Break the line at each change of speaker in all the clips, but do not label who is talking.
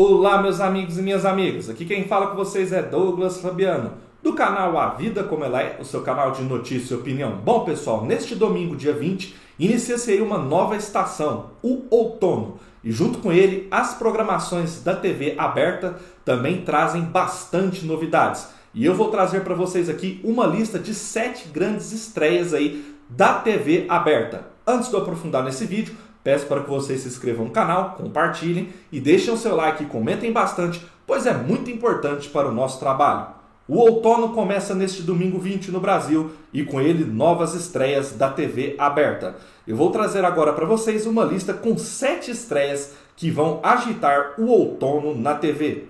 Olá, meus amigos e minhas amigas. Aqui quem fala com vocês é Douglas Fabiano, do canal A Vida Como Ela É, o seu canal de notícia e opinião. Bom, pessoal, neste domingo, dia 20, inicia-se aí uma nova estação, o outono. E junto com ele, as programações da TV aberta também trazem bastante novidades. E eu vou trazer para vocês aqui uma lista de sete grandes estreias aí da TV aberta. Antes de eu aprofundar nesse vídeo, Peço para que vocês se inscrevam no canal, compartilhem e deixem o seu like e comentem bastante, pois é muito importante para o nosso trabalho. O outono começa neste domingo 20 no Brasil e com ele novas estreias da TV aberta. Eu vou trazer agora para vocês uma lista com sete estreias que vão agitar o outono na TV.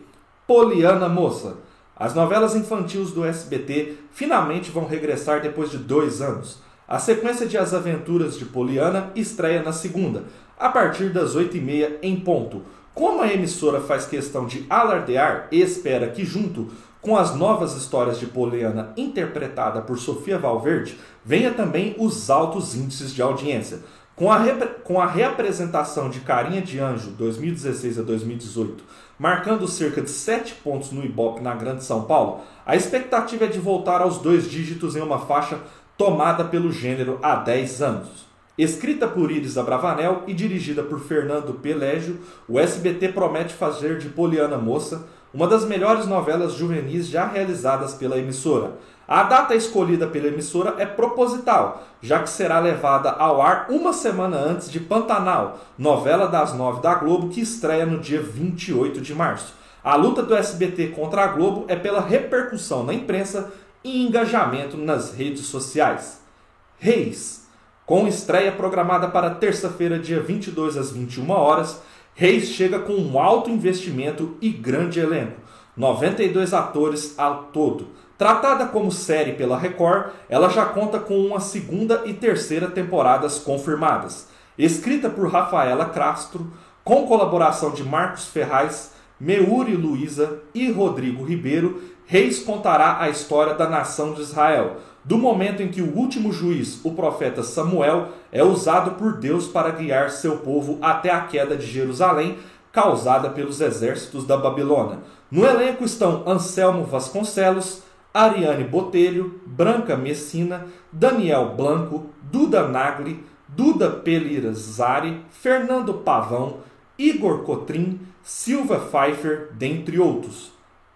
Poliana Moça. As novelas infantis do SBT finalmente vão regressar depois de dois anos. A sequência de As Aventuras de Poliana estreia na segunda, a partir das 8h30 em ponto. Como a emissora faz questão de alardear e espera que, junto com as novas histórias de Poliana interpretada por Sofia Valverde, venha também os altos índices de audiência. Com a, com a reapresentação de Carinha de Anjo 2016 a 2018, marcando cerca de 7 pontos no Ibope na Grande São Paulo, a expectativa é de voltar aos dois dígitos em uma faixa tomada pelo gênero há 10 anos. Escrita por Iris Abravanel e dirigida por Fernando Pelégio, o SBT promete fazer de Poliana Moça uma das melhores novelas juvenis já realizadas pela emissora. A data escolhida pela emissora é proposital, já que será levada ao ar uma semana antes de Pantanal, novela das nove da Globo que estreia no dia 28 de março. A luta do SBT contra a Globo é pela repercussão na imprensa e engajamento nas redes sociais. Reis. Com estreia programada para terça-feira, dia 22 às 21 horas, Reis chega com um alto investimento e grande elenco, 92 atores ao todo. Tratada como série pela Record, ela já conta com uma segunda e terceira temporadas confirmadas. Escrita por Rafaela Castro, com colaboração de Marcos Ferraz, Meuri Luiza e Rodrigo Ribeiro, Reis contará a história da nação de Israel, do momento em que o último juiz, o profeta Samuel, é usado por Deus para guiar seu povo até a queda de Jerusalém, causada pelos exércitos da Babilônia. No elenco estão Anselmo Vasconcelos, Ariane Botelho, Branca Messina, Daniel Blanco, Duda Nagli, Duda Pelirazari, Fernando Pavão, Igor Cotrim, Silva Pfeiffer, dentre outros.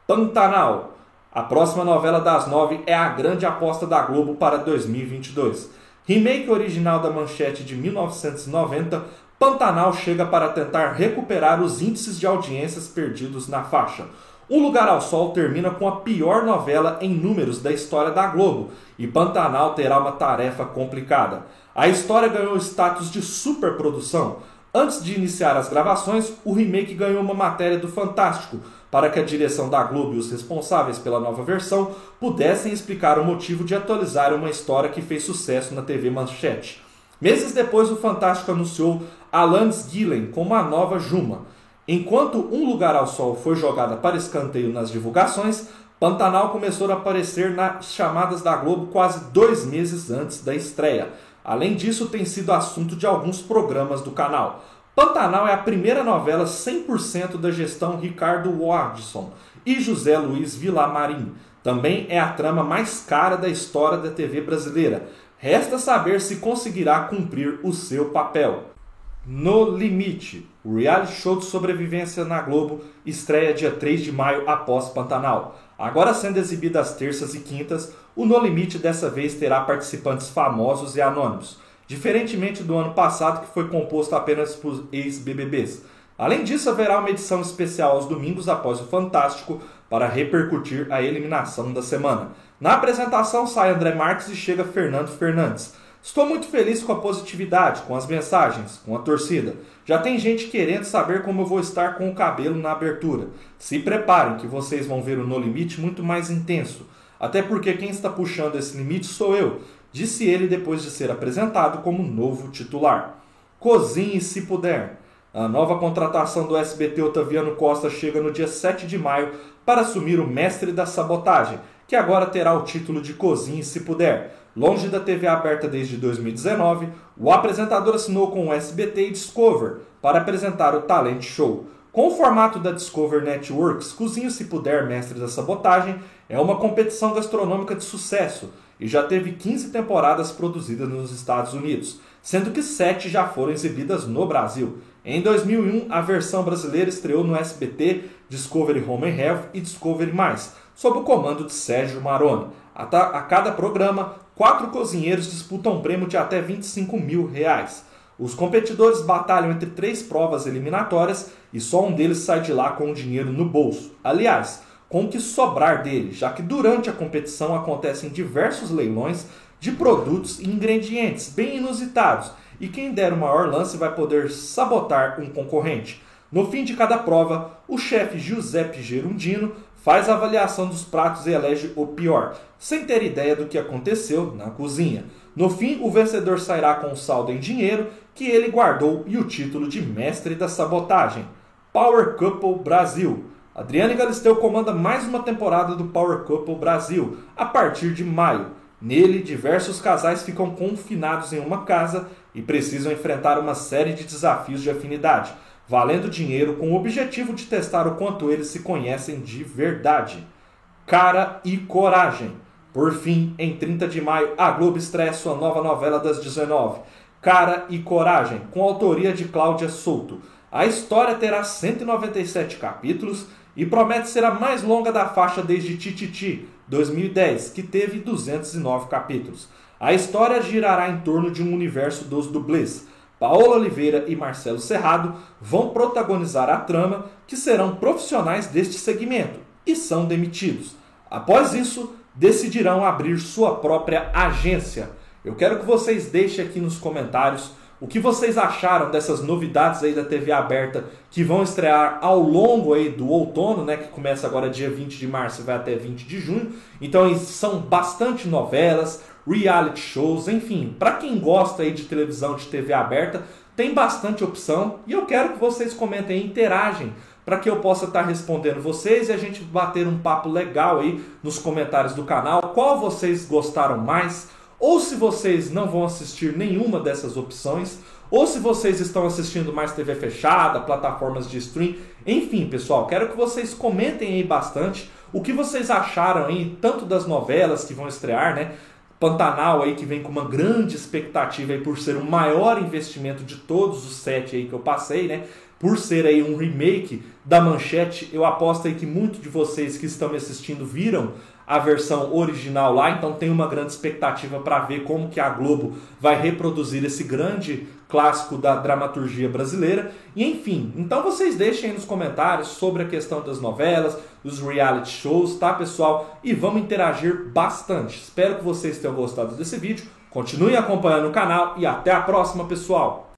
Pantanal. A próxima novela das nove é a grande aposta da Globo para 2022. Remake original da Manchete de 1990, Pantanal chega para tentar recuperar os índices de audiências perdidos na faixa. Um Lugar ao Sol termina com a pior novela em números da história da Globo e Pantanal terá uma tarefa complicada. A história ganhou status de superprodução Antes de iniciar as gravações, o remake ganhou uma matéria do Fantástico para que a direção da Globo e os responsáveis pela nova versão pudessem explicar o motivo de atualizar uma história que fez sucesso na TV Manchete. Meses depois, o Fantástico anunciou Alanis Gillen como a nova Juma. Enquanto Um Lugar ao Sol foi jogada para escanteio nas divulgações, Pantanal começou a aparecer nas chamadas da Globo quase dois meses antes da estreia. Além disso, tem sido assunto de alguns programas do canal. Pantanal é a primeira novela 100% da gestão Ricardo Wardson e José Luiz Villamarim. Também é a trama mais cara da história da TV brasileira. Resta saber se conseguirá cumprir o seu papel. No Limite, o reality show de sobrevivência na Globo estreia dia 3 de maio após Pantanal. Agora sendo exibido às terças e quintas, o No Limite dessa vez terá participantes famosos e anônimos, diferentemente do ano passado que foi composto apenas por ex-BBBs. Além disso, haverá uma edição especial aos domingos após o Fantástico para repercutir a eliminação da semana. Na apresentação sai André Marques e chega Fernando Fernandes. Estou muito feliz com a positividade, com as mensagens, com a torcida. Já tem gente querendo saber como eu vou estar com o cabelo na abertura. Se preparem que vocês vão ver o No Limite muito mais intenso. Até porque quem está puxando esse limite sou eu, disse ele depois de ser apresentado como novo titular. Cozinhe se puder. A nova contratação do SBT Otaviano Costa chega no dia 7 de maio para assumir o mestre da sabotagem, que agora terá o título de Cozinhe se puder. Longe da TV aberta desde 2019, o apresentador assinou com o SBT e Discover para apresentar o Talent Show. Com o formato da Discover Networks, Cozinho Se Puder, Mestre da Sabotagem, é uma competição gastronômica de sucesso e já teve 15 temporadas produzidas nos Estados Unidos, sendo que 7 já foram exibidas no Brasil. Em 2001, a versão brasileira estreou no SBT, Discovery Home and Health e Discovery+, sob o comando de Sérgio Maroni. A cada programa, quatro cozinheiros disputam um prêmio de até 25 mil reais. Os competidores batalham entre três provas eliminatórias e só um deles sai de lá com o dinheiro no bolso. Aliás, com o que sobrar dele, já que durante a competição acontecem diversos leilões de produtos e ingredientes bem inusitados e quem der o maior lance vai poder sabotar um concorrente. No fim de cada prova, o chefe Giuseppe Gerundino faz a avaliação dos pratos e elege o pior, sem ter ideia do que aconteceu na cozinha. No fim, o vencedor sairá com um saldo em dinheiro que ele guardou e o título de mestre da sabotagem. Power Couple Brasil. Adriane Galisteu comanda mais uma temporada do Power Couple Brasil, a partir de maio. Nele, diversos casais ficam confinados em uma casa e precisam enfrentar uma série de desafios de afinidade valendo dinheiro com o objetivo de testar o quanto eles se conhecem de verdade. Cara e coragem. Por fim, em 30 de maio, a Globo estreia sua nova novela das 19, Cara e Coragem, com autoria de Cláudia Souto. A história terá 197 capítulos e promete ser a mais longa da faixa desde Tititi, 2010, que teve 209 capítulos. A história girará em torno de um universo dos dublês, Paola Oliveira e Marcelo Serrado vão protagonizar a trama, que serão profissionais deste segmento e são demitidos. Após isso, decidirão abrir sua própria agência. Eu quero que vocês deixem aqui nos comentários o que vocês acharam dessas novidades aí da TV aberta que vão estrear ao longo aí do outono, né, que começa agora dia 20 de março e vai até 20 de junho. Então são bastante novelas, reality shows, enfim, para quem gosta aí de televisão, de TV aberta, tem bastante opção e eu quero que vocês comentem, interagem para que eu possa estar tá respondendo vocês e a gente bater um papo legal aí nos comentários do canal. Qual vocês gostaram mais? Ou se vocês não vão assistir nenhuma dessas opções, ou se vocês estão assistindo mais TV fechada, plataformas de stream, enfim, pessoal, quero que vocês comentem aí bastante o que vocês acharam aí, tanto das novelas que vão estrear, né? Pantanal aí que vem com uma grande expectativa aí por ser o maior investimento de todos os sete aí que eu passei, né? Por ser aí um remake da Manchete, eu aposto aí que muitos de vocês que estão me assistindo viram a versão original lá, então tem uma grande expectativa para ver como que a Globo vai reproduzir esse grande clássico da dramaturgia brasileira. E enfim, então vocês deixem aí nos comentários sobre a questão das novelas, dos reality shows, tá pessoal? E vamos interagir bastante. Espero que vocês tenham gostado desse vídeo. Continue acompanhando o canal e até a próxima, pessoal!